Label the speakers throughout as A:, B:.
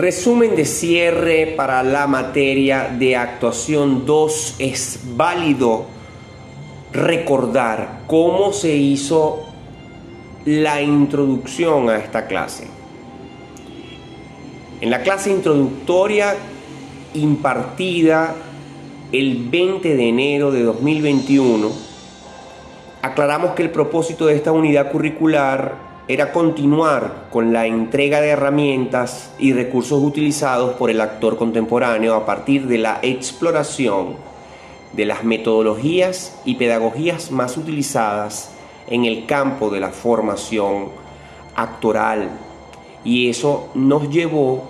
A: Resumen de cierre para la materia de actuación 2. Es válido recordar cómo se hizo la introducción a esta clase. En la clase introductoria impartida el 20 de enero de 2021, aclaramos que el propósito de esta unidad curricular era continuar con la entrega de herramientas y recursos utilizados por el actor contemporáneo a partir de la exploración de las metodologías y pedagogías más utilizadas en el campo de la formación actoral. Y eso nos llevó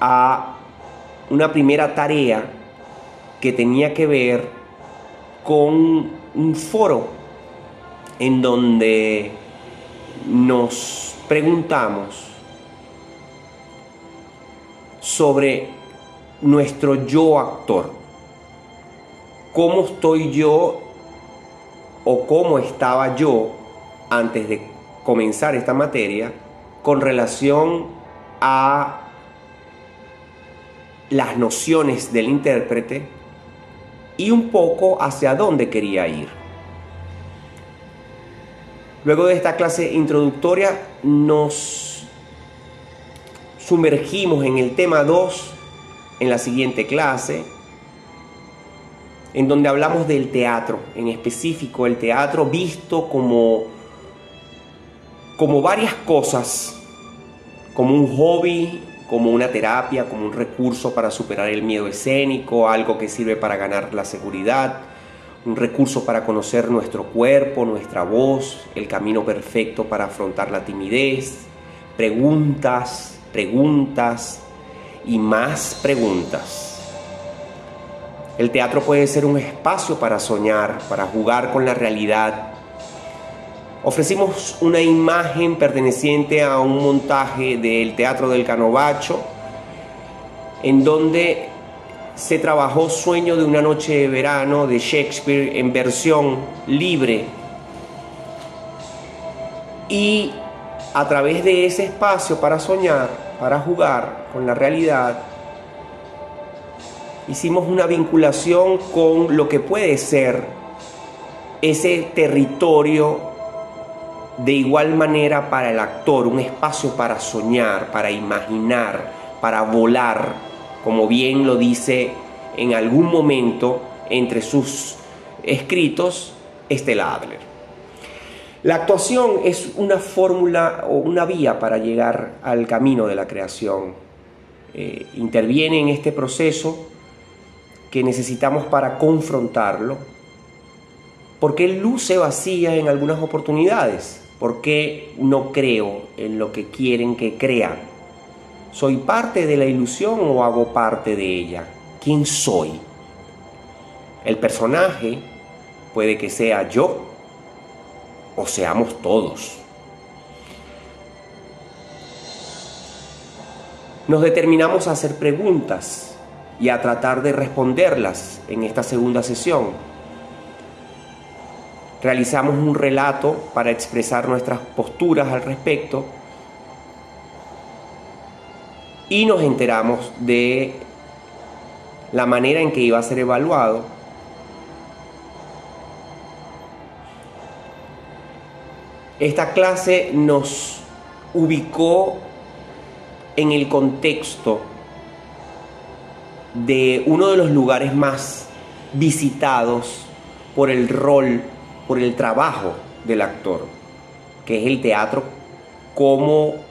A: a una primera tarea que tenía que ver con un foro en donde nos preguntamos sobre nuestro yo actor. ¿Cómo estoy yo o cómo estaba yo antes de comenzar esta materia con relación a las nociones del intérprete y un poco hacia dónde quería ir? Luego de esta clase introductoria nos sumergimos en el tema 2 en la siguiente clase, en donde hablamos del teatro, en específico el teatro visto como, como varias cosas, como un hobby, como una terapia, como un recurso para superar el miedo escénico, algo que sirve para ganar la seguridad, un recurso para conocer nuestro cuerpo, nuestra voz, el camino perfecto para afrontar la timidez, preguntas, preguntas y más preguntas. El teatro puede ser un espacio para soñar, para jugar con la realidad. Ofrecimos una imagen perteneciente a un montaje del Teatro del Canovacho, en donde se trabajó Sueño de una noche de verano de Shakespeare en versión libre. Y a través de ese espacio para soñar, para jugar con la realidad, hicimos una vinculación con lo que puede ser ese territorio de igual manera para el actor, un espacio para soñar, para imaginar, para volar, como bien lo dice en algún momento entre sus escritos Estela Adler. La actuación es una fórmula o una vía para llegar al camino de la creación. Eh, interviene en este proceso que necesitamos para confrontarlo, porque luce vacía en algunas oportunidades, porque no creo en lo que quieren que crea ¿Soy parte de la ilusión o hago parte de ella? ¿Quién soy? El personaje puede que sea yo o seamos todos. Nos determinamos a hacer preguntas y a tratar de responderlas en esta segunda sesión. Realizamos un relato para expresar nuestras posturas al respecto y nos enteramos de la manera en que iba a ser evaluado. Esta clase nos ubicó en el contexto de uno de los lugares más visitados por el rol, por el trabajo del actor, que es el teatro como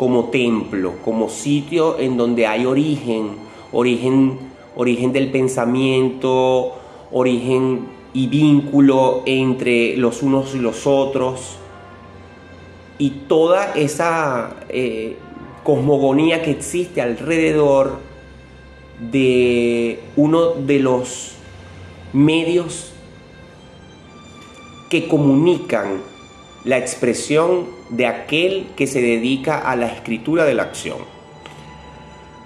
A: como templo, como sitio en donde hay origen, origen, origen del pensamiento, origen y vínculo entre los unos y los otros. Y toda esa eh, cosmogonía que existe alrededor de uno de los medios que comunican la expresión de aquel que se dedica a la escritura de la acción.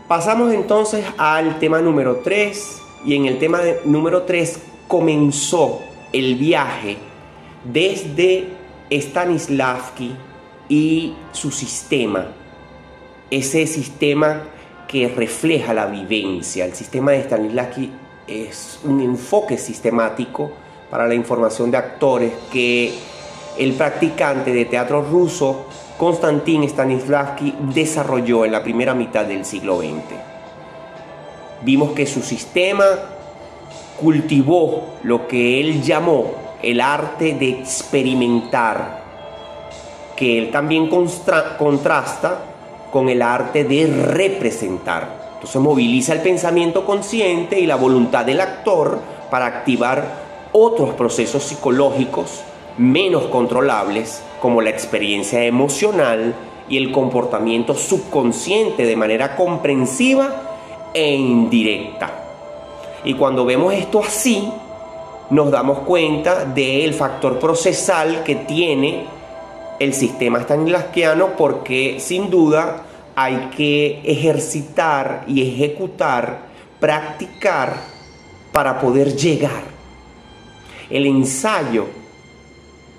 A: Pasamos entonces al tema número 3 y en el tema número 3 comenzó el viaje desde Stanislavski y su sistema, ese sistema que refleja la vivencia. El sistema de Stanislavski es un enfoque sistemático para la información de actores que el practicante de teatro ruso Konstantin Stanislavski desarrolló en la primera mitad del siglo XX. Vimos que su sistema cultivó lo que él llamó el arte de experimentar, que él también contrasta con el arte de representar. Entonces moviliza el pensamiento consciente y la voluntad del actor para activar otros procesos psicológicos menos controlables como la experiencia emocional y el comportamiento subconsciente de manera comprensiva e indirecta. Y cuando vemos esto así, nos damos cuenta del factor procesal que tiene el sistema stanislavskiano porque sin duda hay que ejercitar y ejecutar, practicar para poder llegar. El ensayo,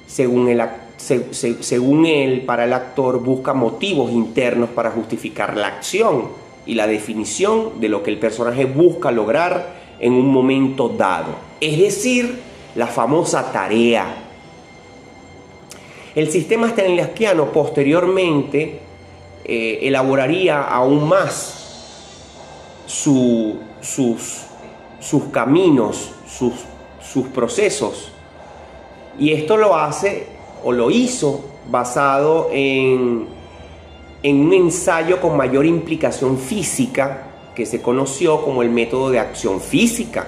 A: según, el, según él, para el actor busca motivos internos para justificar la acción y la definición de lo que el personaje busca lograr en un momento dado. Es decir, la famosa tarea el sistema stanislavskiano posteriormente eh, elaboraría aún más sus, sus, caminos, sus, sus procesos. Y esto lo hace o lo hizo basado en, en un ensayo con mayor implicación física que se conoció como el método de acción física.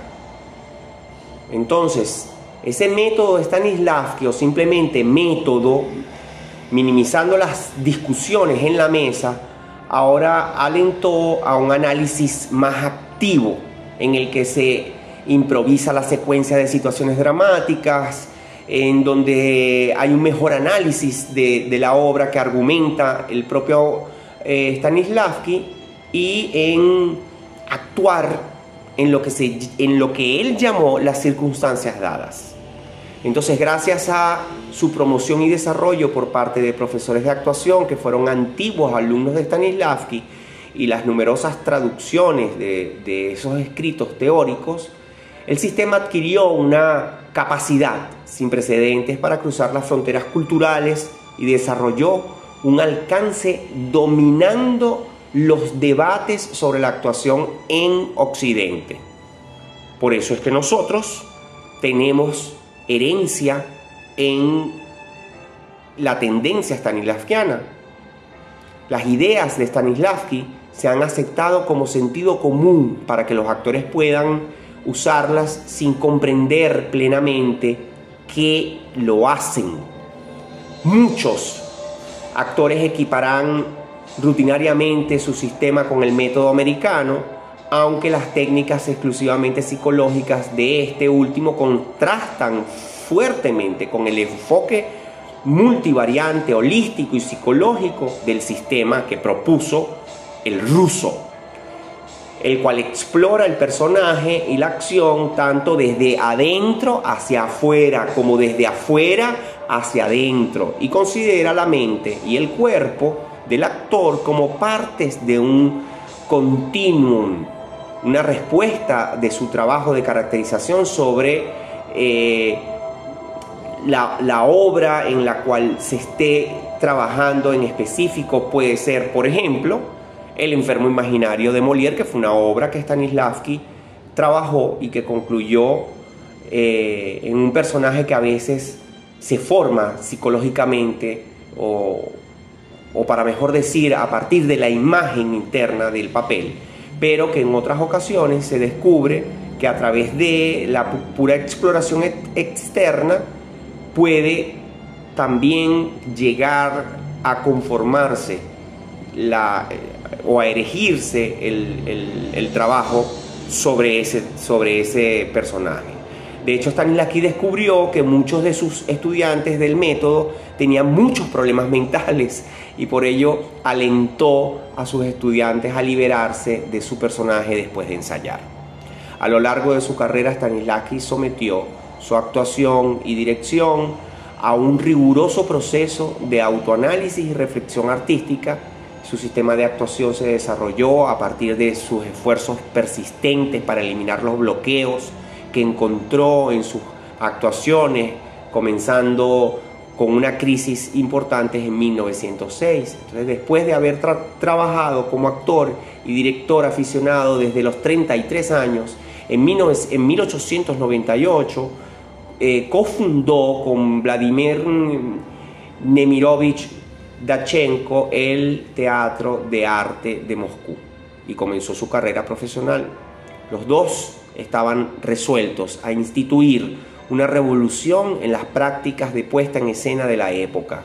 A: Entonces, ese método de Stanislavski o simplemente método, minimizando las discusiones en la mesa, ahora alentó a un análisis más activo en el que se improvisa la secuencia de situaciones dramáticas, en donde hay un mejor análisis de, la obra que argumenta el propio eh, Stanislavski y en actuar en lo, que se, en lo que él llamó las circunstancias dadas. Entonces, gracias a su promoción y desarrollo por parte de profesores de actuación que fueron antiguos alumnos de Stanislavski y las numerosas traducciones de, esos escritos teóricos, el sistema adquirió una capacidad sin precedentes para cruzar las fronteras culturales y desarrolló un alcance dominando los debates sobre la actuación en Occidente. Por eso es que nosotros tenemos herencia en la tendencia stanislavskiana. Las ideas de Stanislavski se han aceptado como sentido común para que los actores puedan usarlas sin comprender plenamente que lo hacen. Muchos actores equiparán rutinariamente su sistema con el método americano, aunque las técnicas exclusivamente psicológicas de este último contrastan fuertemente con el enfoque multivariante, holístico y psicológico del sistema que propuso el ruso, el cual explora el personaje y la acción tanto desde adentro hacia afuera como desde afuera hacia adentro y considera la mente y el cuerpo del actor como partes de un continuum una respuesta de su trabajo de caracterización sobre eh, la, obra en la cual se esté trabajando en específico. Puede ser, por ejemplo, El enfermo imaginario de Molière, que fue una obra que Stanislavski trabajó y que concluyó eh, en un personaje que a veces se forma psicológicamente o, o para mejor decir, a partir de la imagen interna del papel pero que en otras ocasiones se descubre que a través de la pura exploración externa puede también llegar a conformarse la, o a erigirse el, trabajo sobre ese, sobre ese personaje. De hecho, Stanislavski descubrió que muchos de sus estudiantes del método tenían muchos problemas mentales y por ello alentó a sus estudiantes a liberarse de su personaje después de ensayar. A lo largo de su carrera, Stanislavski sometió su actuación y dirección a un riguroso proceso de autoanálisis y reflexión artística Su sistema de actuación se desarrolló a partir de sus esfuerzos persistentes para eliminar los bloqueos que encontró en sus actuaciones, comenzando con una crisis importante en 1906. Entonces, después de haber trabajado como actor y director aficionado desde los 33 años, en, 1898 eh, cofundó con Vladimir Nemirovich Dachenko el Teatro de Arte de Moscú y comenzó su carrera profesional. Los dos estaban resueltos a instituir una revolución en las prácticas de puesta en escena de la época.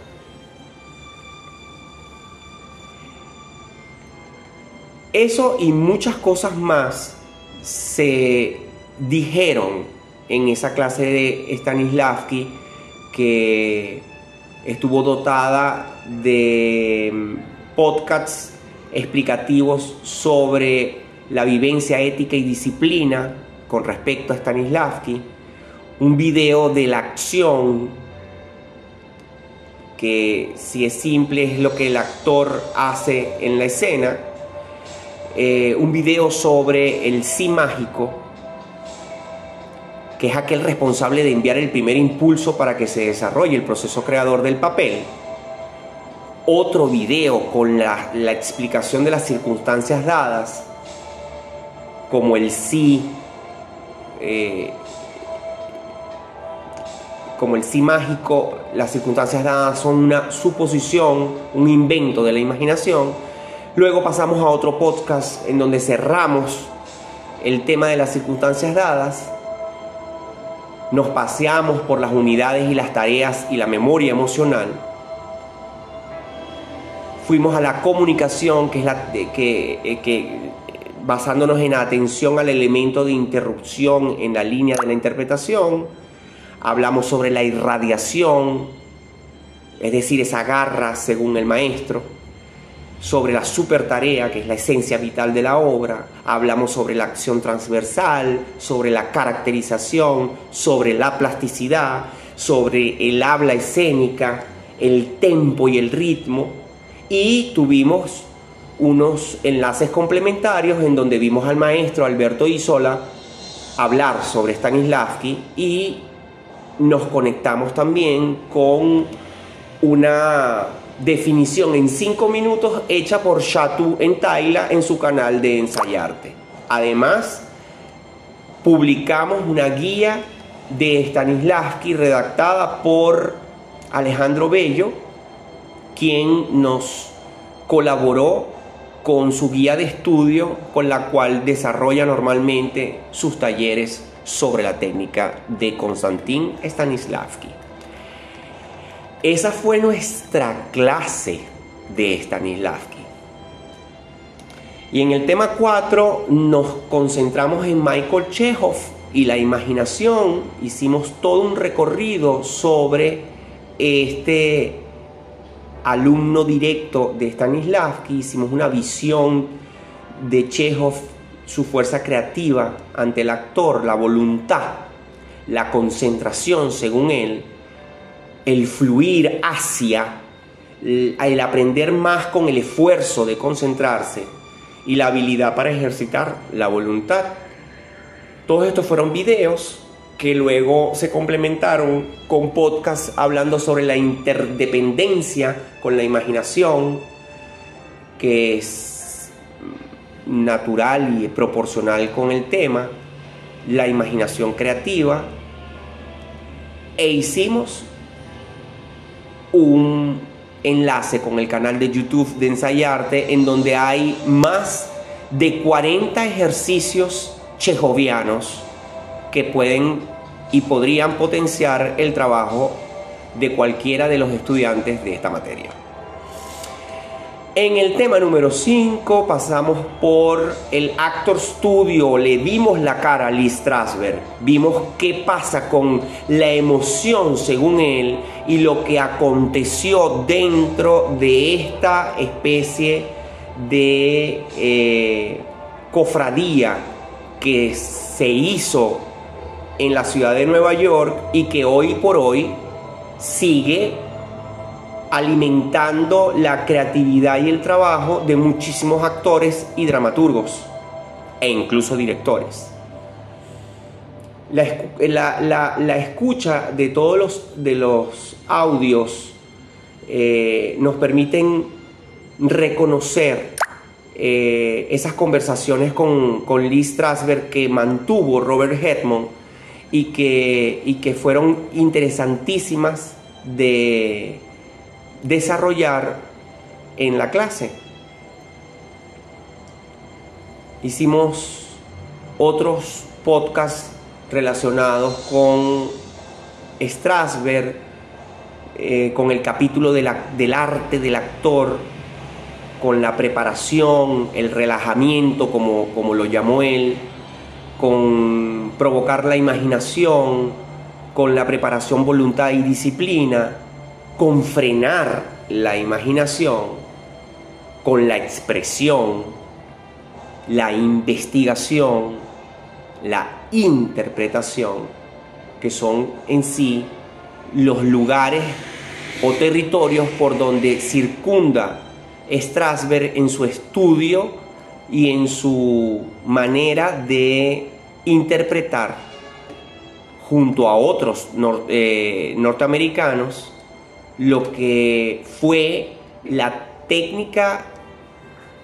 A: Eso y muchas cosas más se dijeron en esa clase de Stanislavski que estuvo dotada de mm, podcasts explicativos sobre la vivencia ética y disciplina con respecto a Stanislavski, un video de la acción que si es simple es lo que el actor hace en la escena, eh, un video sobre el sí mágico, que es aquel responsable de enviar el primer impulso para que se desarrolle el proceso creador del papel. Otro video con la, explicación de las circunstancias dadas, como el sí, eh, como el sí mágico, las circunstancias dadas son una suposición, un invento de la imaginación Luego pasamos a otro podcast en donde cerramos el tema de las circunstancias dadas. Nos paseamos por las unidades y las tareas y la memoria emocional. Fuimos a la comunicación, que es la que, eh, que basándonos en atención al elemento de interrupción en la línea de la interpretación. Hablamos sobre la irradiación, es decir, esa garra según el maestro sobre la super tarea, que es la esencia vital de la obra, hablamos sobre la acción transversal, sobre la caracterización, sobre la plasticidad, sobre el habla escénica, el tempo y el ritmo, y tuvimos unos enlaces complementarios en donde vimos al maestro Alberto Isola hablar sobre Stanislavski y nos conectamos también con una definición en 5 minutos hecha por Shatu en Taila en su canal de Ensayarte. Además, publicamos una guía de Stanislavski redactada por Alejandro Bello, quien nos colaboró con su guía de estudio con la cual desarrolla normalmente sus talleres sobre la técnica de Konstantin Stanislavski. Esa fue nuestra clase de Stanislavski. Y en el tema 4 nos concentramos en Michael Chekhov y la imaginación. Hicimos todo un recorrido sobre este alumno directo de Stanislavski. Hicimos una visión de Chekhov, su fuerza creativa ante el actor, la voluntad, la concentración, según él, el fluir hacia, el aprender más con el esfuerzo de concentrarse y la habilidad para ejercitar la voluntad. Todos estos fueron videos que luego se complementaron con podcasts hablando sobre la interdependencia con la imaginación, que es natural y proporcional con el tema, la imaginación creativa, e hicimos un enlace con el canal de YouTube de Ensayarte en donde hay más de 40 ejercicios chejovianos que pueden y podrían potenciar el trabajo de cualquiera de los estudiantes de esta materia. En el tema número 5 pasamos por el Actor Studio, le dimos la cara a Lee Strasberg, vimos qué pasa con la emoción según él y lo que aconteció dentro de esta especie de eh, cofradía que se hizo en la ciudad de Nueva York y que hoy por hoy sigue alimentando la creatividad y el trabajo de muchísimos actores y dramaturgos e incluso directores. La, escucha de todos los, de los audios eh, nos permiten reconocer eh, esas conversaciones con, con Lee Strasberg que mantuvo Robert Hetman y que, y que fueron interesantísimas de desarrollar en la clase. Hicimos otros podcasts relacionados con Strasberg, eh, con el capítulo del arte del actor, con la preparación, el relajamiento, como, como lo llamó él, con provocar la imaginación, con la preparación, voluntad y disciplina, con frenar la imaginación, con la expresión, la investigación, la interpretación, que son en sí los lugares o territorios por donde circunda Strasberg en su estudio y en su manera de interpretar junto a otros eh, norteamericanos lo que fue la técnica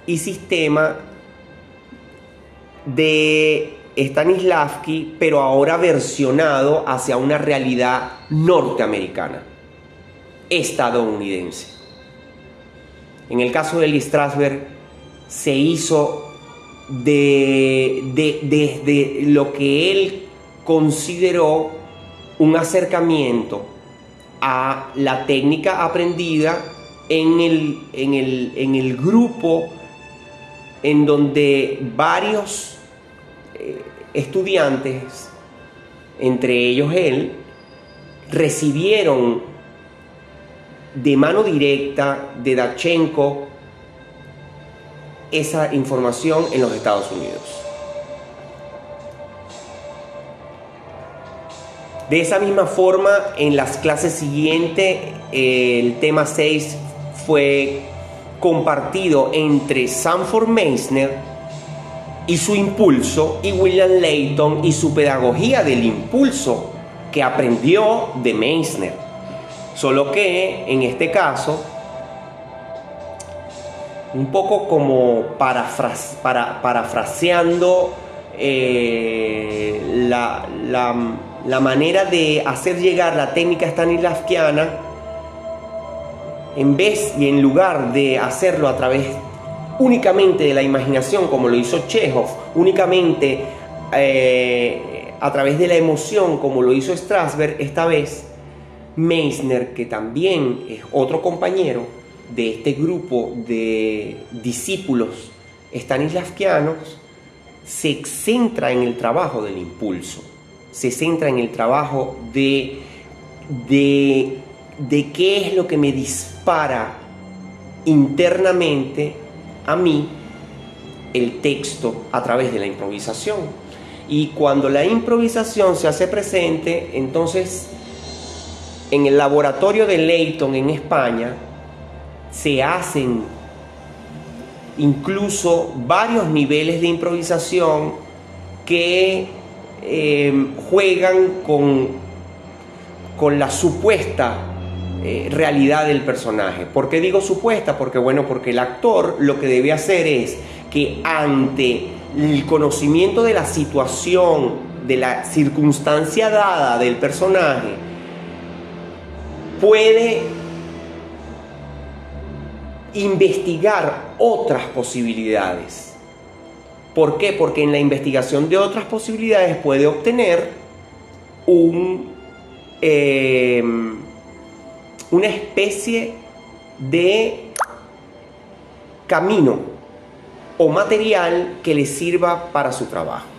A: y sistema de Stanislavski, pero ahora versionado hacia una realidad norteamericana, estadounidense. En el caso de Lee Strasberg se hizo de, desde lo que él consideró un acercamiento a la técnica aprendida en el, en el, grupo en donde varios estudiantes, entre ellos él, recibieron de mano directa de Dachenko esa información en los Estados Unidos. De esa misma forma, en las clases siguientes, el tema 6 fue compartido entre Sanford Meisner y su impulso y William Layton y su pedagogía del impulso que aprendió de Meisner. Solo que en este caso, un poco como parafraseando eh, la, la la manera de hacer llegar la técnica stanislavskiana, en vez y en lugar de hacerlo a través únicamente de la imaginación, como lo hizo Chekhov, únicamente eh, a través de la emoción, como lo hizo Strasberg, esta vez Meissner, que también es otro compañero de este grupo de discípulos stanislavskianos, se centra en el trabajo del impulso se centra en el trabajo de, de qué es lo que me dispara internamente a mí el texto a través de la improvisación. Y cuando la improvisación se hace presente, entonces en el laboratorio de Leighton en España se hacen incluso varios niveles de improvisación que eh, juegan con, con la supuesta eh, realidad del personaje. ¿Por qué digo supuesta? Porque bueno, porque el actor lo que debe hacer es que ante el conocimiento de la situación, de la circunstancia dada del personaje, puede investigar otras posibilidades ¿Por qué? Porque en la investigación de otras posibilidades puede obtener un, em, una especie de camino o material que le sirva para su trabajo.